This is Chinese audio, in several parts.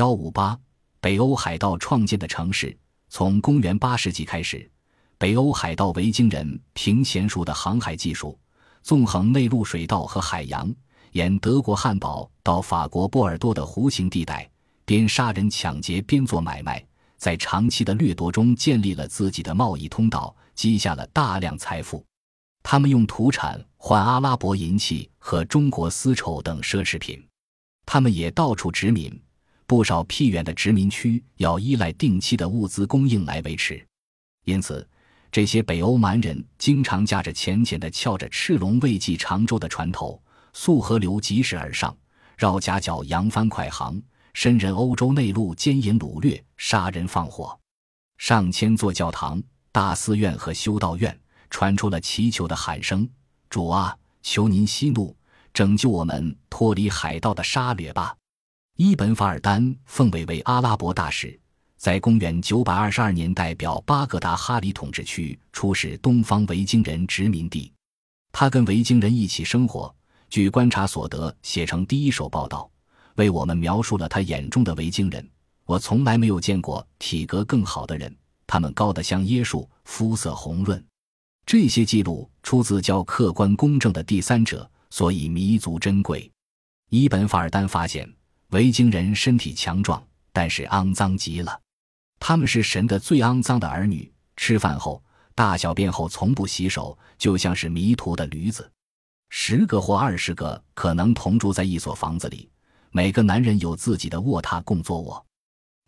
幺五八，北欧海盗创建的城市。从公元八世纪开始，北欧海盗维京人凭娴熟的航海技术，纵横内陆水道和海洋，沿德国汉堡到法国波尔多的弧形地带，边杀人抢劫边做买卖，在长期的掠夺中建立了自己的贸易通道，积下了大量财富。他们用土产换阿拉伯银器和中国丝绸等奢侈品。他们也到处殖民。不少僻远的殖民区要依赖定期的物资供应来维持，因此，这些北欧蛮人经常驾着浅浅的、翘着赤龙未济长舟的船头，溯河流疾驶而上，绕夹角扬帆快航，深入欧洲内陆，奸淫掳掠，杀人放火。上千座教堂、大寺院和修道院传出了祈求的喊声：“主啊，求您息怒，拯救我们脱离海盗的杀掠吧！”伊本·法尔丹奉委为阿拉伯大使，在公元922年代表巴格达哈里统治区出使东方维京人殖民地。他跟维京人一起生活，据观察所得写成第一手报道，为我们描述了他眼中的维京人。我从来没有见过体格更好的人，他们高得像椰树，肤色红润。这些记录出自较客观公正的第三者，所以弥足珍贵。伊本·法尔丹发现。维京人身体强壮，但是肮脏极了。他们是神的最肮脏的儿女。吃饭后、大小便后从不洗手，就像是迷途的驴子。十个或二十个可能同住在一所房子里，每个男人有自己的卧榻供坐卧。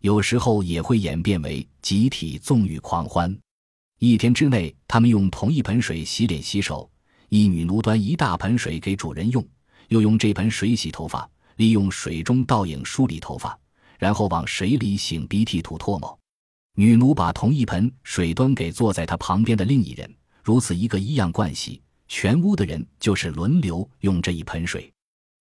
有时候也会演变为集体纵欲狂欢。一天之内，他们用同一盆水洗脸洗手。一女奴端一大盆水给主人用，又用这盆水洗头发。利用水中倒影梳理头发，然后往水里擤鼻涕吐唾沫。女奴把同一盆水端给坐在她旁边的另一人，如此一个一样惯习，全屋的人就是轮流用这一盆水。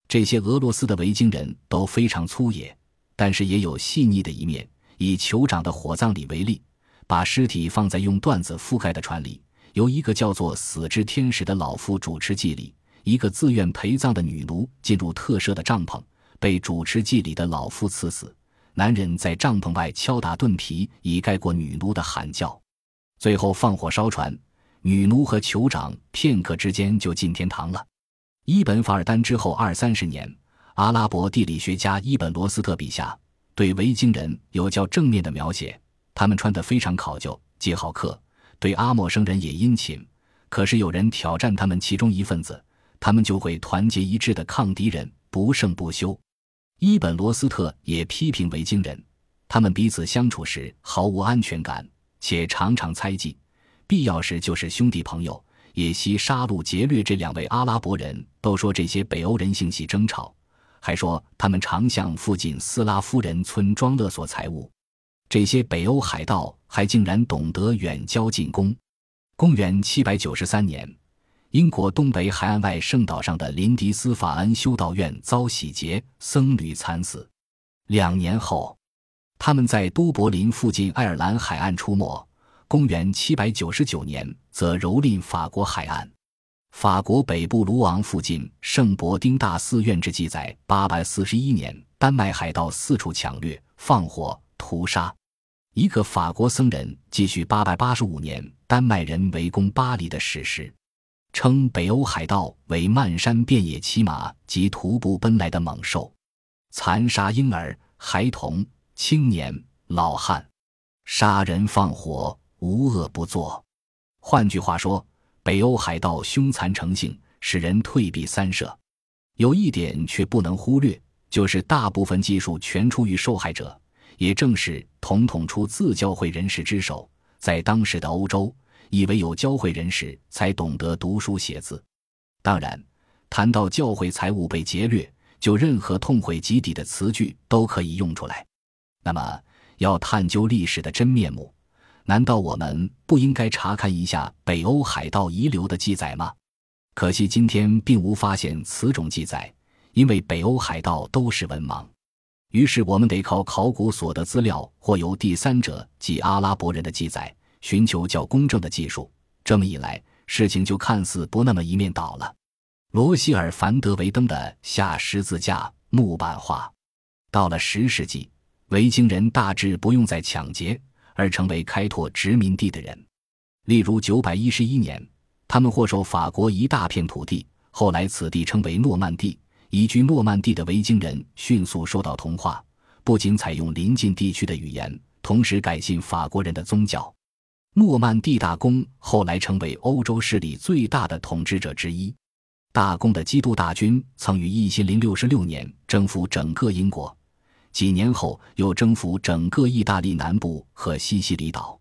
这些俄罗斯的维京人都非常粗野，但是也有细腻的一面。以酋长的火葬礼为例，把尸体放在用缎子覆盖的船里，由一个叫做“死之天使”的老妇主持祭礼。一个自愿陪葬的女奴进入特设的帐篷，被主持祭礼的老夫刺死。男人在帐篷外敲打盾皮，以盖过女奴的喊叫。最后放火烧船，女奴和酋长片刻之间就进天堂了。伊本·法尔丹之后二三十年，阿拉伯地理学家伊本·罗斯特笔下对维京人有较正面的描写：他们穿得非常考究，既好客，对阿陌生人也殷勤。可是有人挑战他们其中一份子。他们就会团结一致的抗敌人，不胜不休。伊本·罗斯特也批评维京人，他们彼此相处时毫无安全感，且常常猜忌，必要时就是兄弟朋友，也惜杀戮劫掠这两位阿拉伯人。都说这些北欧人性系争吵，还说他们常向附近斯拉夫人村庄勒索财物。这些北欧海盗还竟然懂得远交近攻。公元七百九十三年。英国东北海岸外圣岛上的林迪斯法恩修道院遭洗劫，僧侣惨死。两年后，他们在都柏林附近爱尔兰海岸出没。公元799年，则蹂躏法国海岸。法国北部卢昂附近圣伯丁大寺院之记载：841年，丹麦海盗四处抢掠、放火、屠杀。一个法国僧人继续885年丹麦人围攻巴黎的史实。称北欧海盗为漫山遍野骑马及徒步奔来的猛兽，残杀婴儿、孩童、青年、老汉，杀人放火，无恶不作。换句话说，北欧海盗凶残成性，使人退避三舍。有一点却不能忽略，就是大部分技术全出于受害者，也正是统统出自教会人士之手。在当时的欧洲。以为有教会人士才懂得读书写字。当然，谈到教会财物被劫掠，就任何痛悔极底的词句都可以用出来。那么，要探究历史的真面目，难道我们不应该查看一下北欧海盗遗留的记载吗？可惜今天并无发现此种记载，因为北欧海盗都是文盲。于是我们得靠考古所得资料，或由第三者即阿拉伯人的记载。寻求较公正的技术，这么一来，事情就看似不那么一面倒了。罗希尔·凡德维登的下十字架木板画，到了十世纪，维京人大致不用再抢劫，而成为开拓殖民地的人。例如，九百一十一年，他们获授法国一大片土地，后来此地称为诺曼底。移居诺曼底的维京人迅速受到同化，不仅采用邻近地区的语言，同时改信法国人的宗教。诺曼底大公后来成为欧洲势力最大的统治者之一。大公的基督大军曾于一千零六十六年征服整个英国，几年后又征服整个意大利南部和西西里岛。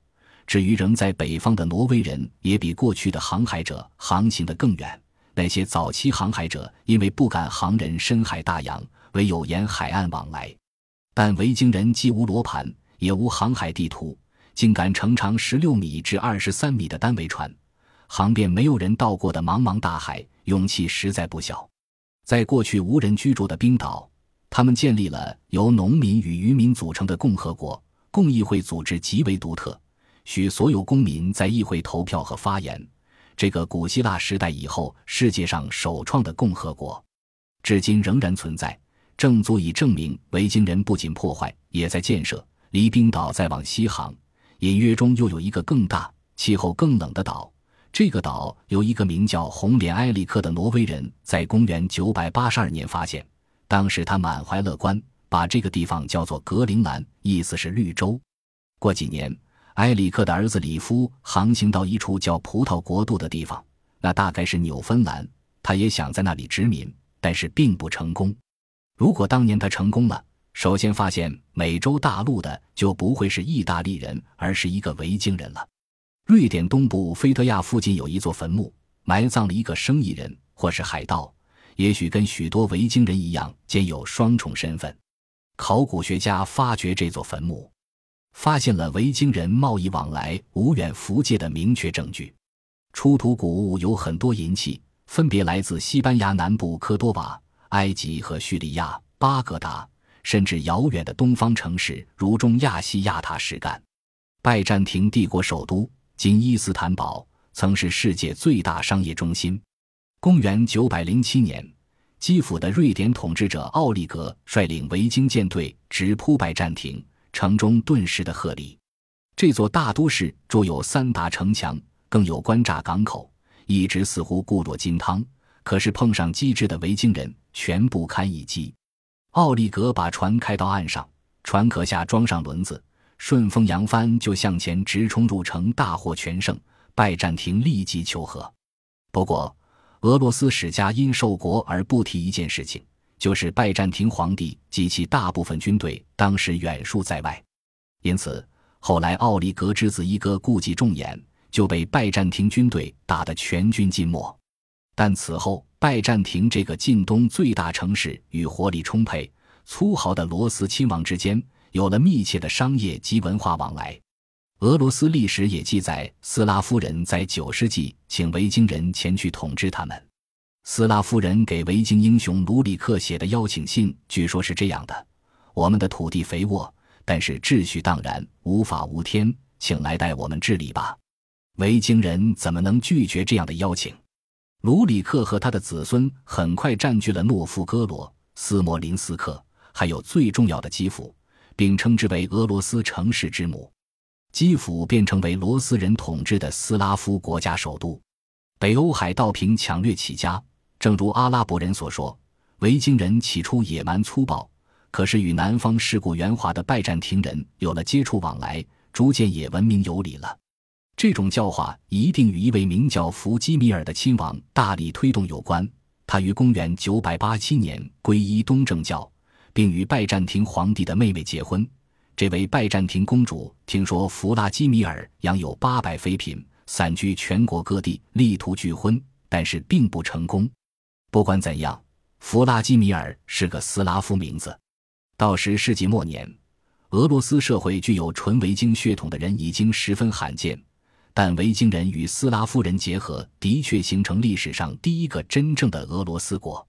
至于仍在北方的挪威人，也比过去的航海者航行得更远。那些早期航海者因为不敢航人深海大洋，唯有沿海岸往来。但维京人既无罗盘，也无航海地图，竟敢乘长十六米至二十三米的单桅船，航遍没有人到过的茫茫大海，勇气实在不小。在过去无人居住的冰岛，他们建立了由农民与渔民组成的共和国，共议会组织极为独特，许所有公民在议会投票和发言。这个古希腊时代以后世界上首创的共和国，至今仍然存在，正足以证明维京人不仅破坏，也在建设。离冰岛再往西航，隐约中又有一个更大、气候更冷的岛。这个岛由一个名叫红脸埃里克的挪威人在公元982年发现，当时他满怀乐观，把这个地方叫做格陵兰，意思是绿洲。过几年。埃里克的儿子里夫航行到一处叫葡萄国度的地方，那大概是纽芬兰。他也想在那里殖民，但是并不成功。如果当年他成功了，首先发现美洲大陆的就不会是意大利人，而是一个维京人了。瑞典东部菲特亚附近有一座坟墓，埋葬了一个生意人或是海盗，也许跟许多维京人一样，兼有双重身份。考古学家发掘这座坟墓。发现了维京人贸易往来无远弗届的明确证据，出土古物有很多银器，分别来自西班牙南部科多瓦、埃及和叙利亚巴格达，甚至遥远的东方城市如中亚西亚塔什干。拜占庭帝国首都今伊斯坦堡曾是世界最大商业中心。公元907年，基辅的瑞典统治者奥利格率领维京舰队直扑拜占庭。城中顿时的鹤唳。这座大都市筑有三大城墙，更有关闸港口，一直似乎固若金汤。可是碰上机智的维京人，全不堪一击。奥利格把船开到岸上，船壳下装上轮子，顺风扬帆就向前直冲入城，大获全胜。拜占庭立即求和。不过，俄罗斯史家因受国而不提一件事情。就是拜占庭皇帝及其大部分军队当时远戍在外，因此后来奥利格之子伊戈故伎重演，就被拜占庭军队打得全军尽没。但此后，拜占庭这个近东最大城市与活力充沛、粗豪的罗斯亲王之间有了密切的商业及文化往来。俄罗斯历史也记载，斯拉夫人在九世纪请维京人前去统治他们。斯拉夫人给维京英雄卢里克写的邀请信，据说是这样的：“我们的土地肥沃，但是秩序荡然，无法无天，请来带我们治理吧。”维京人怎么能拒绝这样的邀请？卢里克和他的子孙很快占据了诺夫哥罗、斯摩林斯克，还有最重要的基辅，并称之为俄罗斯城市之母。基辅便成为罗斯人统治的斯拉夫国家首都。北欧海盗凭抢掠起家。正如阿拉伯人所说，维京人起初野蛮粗暴，可是与南方世故圆滑的拜占庭人有了接触往来，逐渐也文明有礼了。这种教化一定与一位名叫弗基米尔的亲王大力推动有关。他于公元987年皈依东正教，并与拜占庭皇帝的妹妹结婚。这位拜占庭公主听说弗拉基米尔养有八百妃嫔，散居全国各地，力图拒婚，但是并不成功。不管怎样，弗拉基米尔是个斯拉夫名字。到十世纪末年，俄罗斯社会具有纯维京血统的人已经十分罕见，但维京人与斯拉夫人结合，的确形成历史上第一个真正的俄罗斯国。